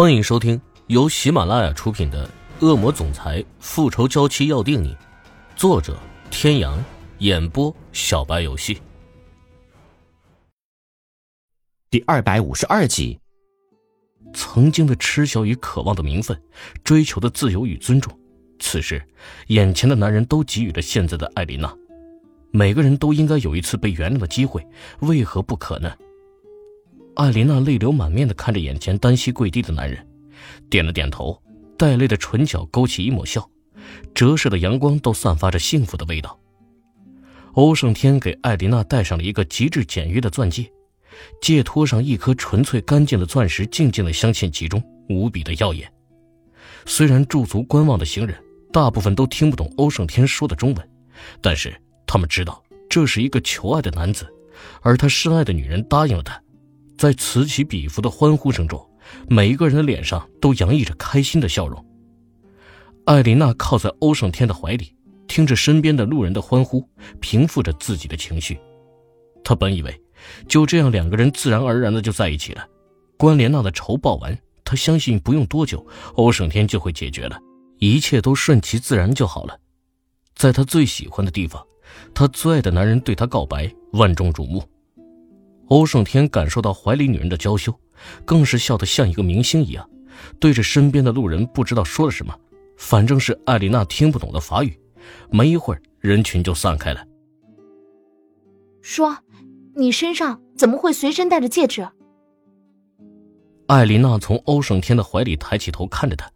欢迎收听由喜马拉雅出品的《恶魔总裁复仇娇妻要定你》，作者：天阳，演播：小白游戏。第二百五十二集。曾经的痴笑与渴望的名分，追求的自由与尊重，此时，眼前的男人都给予了现在的艾琳娜。每个人都应该有一次被原谅的机会，为何不可呢？艾琳娜泪流满面的看着眼前单膝跪地的男人，点了点头，带泪的唇角勾起一抹笑，折射的阳光都散发着幸福的味道。欧胜天给艾琳娜戴上了一个极致简约的钻戒，戒托上一颗纯粹干净的钻石，静静的镶嵌其中，无比的耀眼。虽然驻足观望的行人大部分都听不懂欧胜天说的中文，但是他们知道这是一个求爱的男子，而他深爱的女人答应了他。在此起彼伏的欢呼声中，每一个人的脸上都洋溢着开心的笑容。艾琳娜靠在欧胜天的怀里，听着身边的路人的欢呼，平复着自己的情绪。她本以为就这样两个人自然而然的就在一起了，关莲娜的仇报完，她相信不用多久，欧胜天就会解决了，一切都顺其自然就好了。在她最喜欢的地方，她最爱的男人对她告白，万众瞩目。欧胜天感受到怀里女人的娇羞，更是笑得像一个明星一样，对着身边的路人不知道说了什么，反正是艾丽娜听不懂的法语。没一会儿，人群就散开了。说，你身上怎么会随身带着戒指？艾丽娜从欧胜天的怀里抬起头看着他，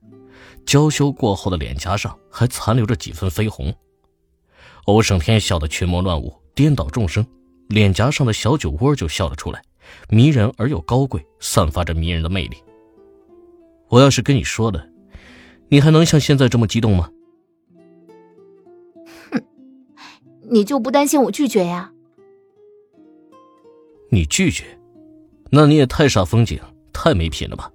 娇羞过后的脸颊上还残留着几分绯红。欧胜天笑得群魔乱舞，颠倒众生。脸颊上的小酒窝就笑了出来，迷人而又高贵，散发着迷人的魅力。我要是跟你说了，你还能像现在这么激动吗？哼，你就不担心我拒绝呀？你拒绝？那你也太煞风景，太没品了吧？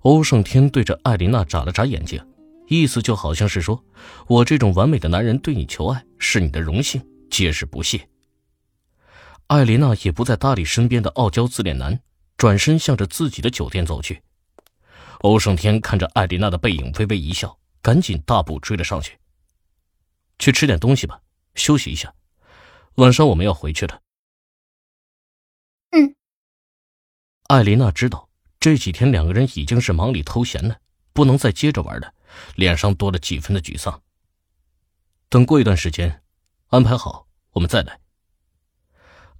欧胜天对着艾琳娜眨了眨眼睛，意思就好像是说，我这种完美的男人对你求爱是你的荣幸，皆是不屑。艾琳娜也不再搭理身边的傲娇自恋男，转身向着自己的酒店走去。欧胜天看着艾琳娜的背影，微微一笑，赶紧大步追了上去。去吃点东西吧，休息一下，晚上我们要回去了。嗯。艾琳娜知道这几天两个人已经是忙里偷闲了，不能再接着玩了，脸上多了几分的沮丧。等过一段时间，安排好，我们再来。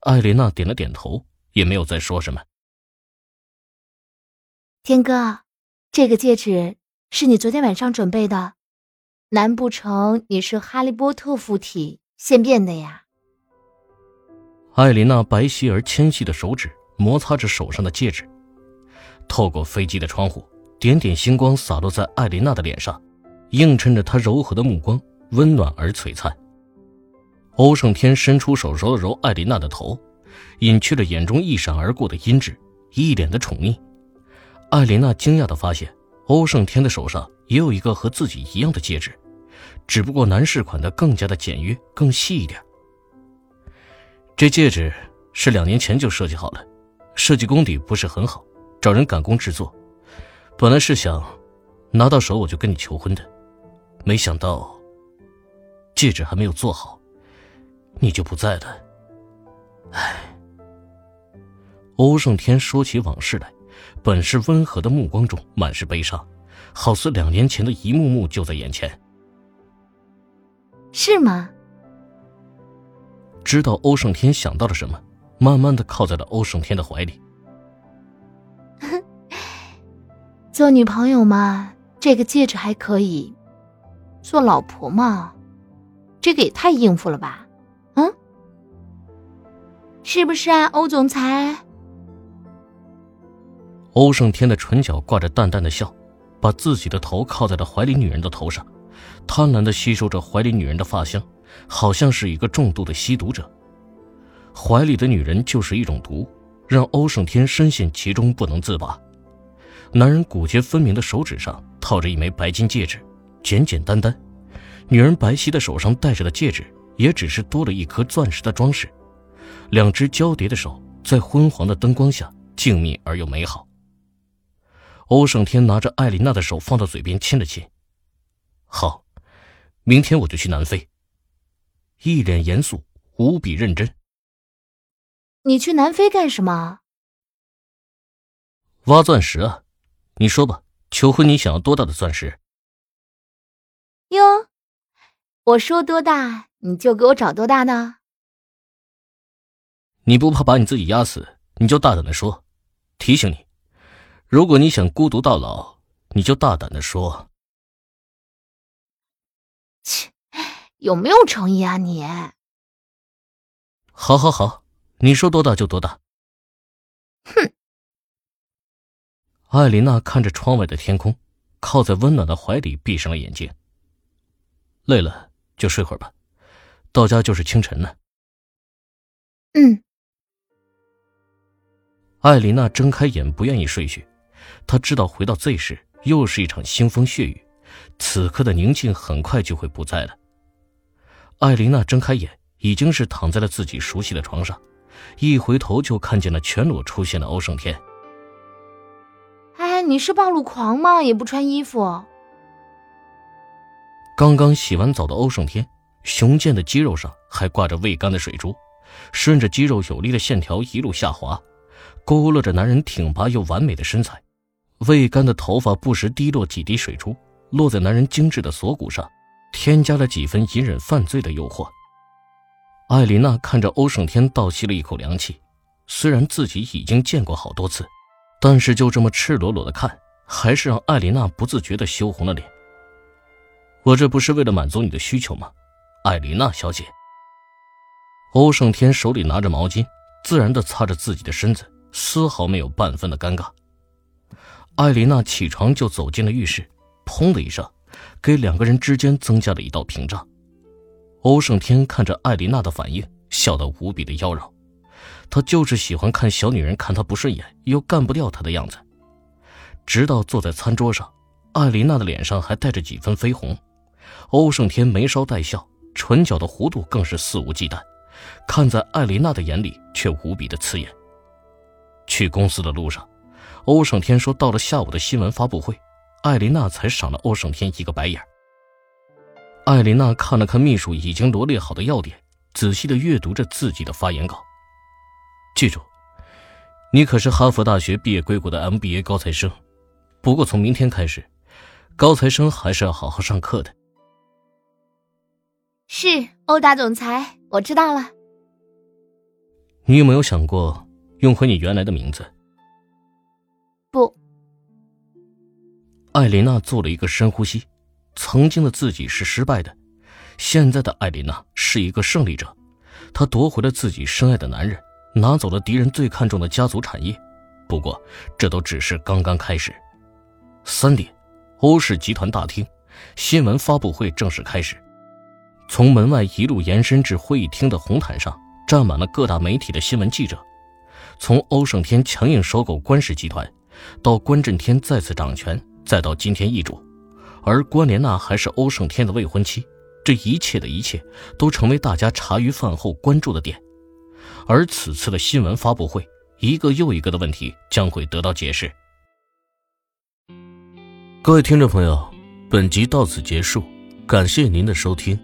艾琳娜点了点头，也没有再说什么。天哥，这个戒指是你昨天晚上准备的，难不成你是哈利波特附体现变的呀？艾琳娜白皙而纤细的手指摩擦着手上的戒指，透过飞机的窗户，点点星光洒落在艾琳娜的脸上，映衬着她柔和的目光，温暖而璀璨。欧胜天伸出手揉了揉艾琳娜的头，隐去了眼中一闪而过的阴鸷，一脸的宠溺。艾琳娜惊讶的发现，欧胜天的手上也有一个和自己一样的戒指，只不过男士款的更加的简约，更细一点。这戒指是两年前就设计好了，设计功底不是很好，找人赶工制作。本来是想拿到手我就跟你求婚的，没想到戒指还没有做好。你就不在了，唉。欧胜天说起往事来，本是温和的目光中满是悲伤，好似两年前的一幕幕就在眼前。是吗？知道欧胜天想到了什么，慢慢的靠在了欧胜天的怀里。做女朋友嘛，这个戒指还可以；做老婆嘛，这个也太应付了吧。是不是啊，欧总裁？欧胜天的唇角挂着淡淡的笑，把自己的头靠在了怀里女人的头上，贪婪的吸收着怀里女人的发香，好像是一个重度的吸毒者。怀里的女人就是一种毒，让欧胜天深陷其中不能自拔。男人骨节分明的手指上套着一枚白金戒指，简简单单；女人白皙的手上戴着的戒指，也只是多了一颗钻石的装饰。两只交叠的手在昏黄的灯光下静谧而又美好。欧胜天拿着艾琳娜的手放到嘴边亲了亲。好，明天我就去南非。一脸严肃，无比认真。你去南非干什么？挖钻石啊！你说吧，求婚你想要多大的钻石？哟，我说多大你就给我找多大的。你不怕把你自己压死，你就大胆的说。提醒你，如果你想孤独到老，你就大胆的说。切，有没有诚意啊你？好，好，好，你说多大就多大。哼。艾琳娜看着窗外的天空，靠在温暖的怀里，闭上了眼睛。累了就睡会儿吧，到家就是清晨了。嗯。艾琳娜睁开眼，不愿意睡去。她知道回到 Z 市又是一场腥风血雨，此刻的宁静很快就会不在了。艾琳娜睁开眼，已经是躺在了自己熟悉的床上，一回头就看见了全裸出现的欧胜天。哎，你是暴露狂吗？也不穿衣服。刚刚洗完澡的欧胜天，雄健的肌肉上还挂着未干的水珠，顺着肌肉有力的线条一路下滑。勾勒着男人挺拔又完美的身材，未干的头发不时滴落几滴水珠，落在男人精致的锁骨上，添加了几分隐忍犯罪的诱惑。艾琳娜看着欧胜天，倒吸了一口凉气。虽然自己已经见过好多次，但是就这么赤裸裸的看，还是让艾琳娜不自觉的羞红了脸。我这不是为了满足你的需求吗，艾琳娜小姐？欧胜天手里拿着毛巾，自然的擦着自己的身子。丝毫没有半分的尴尬。艾琳娜起床就走进了浴室，砰的一声，给两个人之间增加了一道屏障。欧胜天看着艾琳娜的反应，笑得无比的妖娆。他就是喜欢看小女人看他不顺眼又干不掉他的样子。直到坐在餐桌上，艾琳娜的脸上还带着几分绯红，欧胜天眉梢带笑，唇角的弧度更是肆无忌惮，看在艾琳娜的眼里却无比的刺眼。去公司的路上，欧胜天说到了下午的新闻发布会，艾琳娜才赏了欧胜天一个白眼。艾琳娜看了看秘书已经罗列好的要点，仔细的阅读着自己的发言稿。记住，你可是哈佛大学毕业归国的 MBA 高材生，不过从明天开始，高材生还是要好好上课的。是欧大总裁，我知道了。你有没有想过？用回你原来的名字。不。艾琳娜做了一个深呼吸。曾经的自己是失败的，现在的艾琳娜是一个胜利者。她夺回了自己深爱的男人，拿走了敌人最看重的家族产业。不过，这都只是刚刚开始。三点，欧氏集团大厅，新闻发布会正式开始。从门外一路延伸至会议厅的红毯上，站满了各大媒体的新闻记者。从欧胜天强硬收购关氏集团，到关震天再次掌权，再到今天易主，而关莲娜还是欧胜天的未婚妻，这一切的一切都成为大家茶余饭后关注的点。而此次的新闻发布会，一个又一个的问题将会得到解释。各位听众朋友，本集到此结束，感谢您的收听。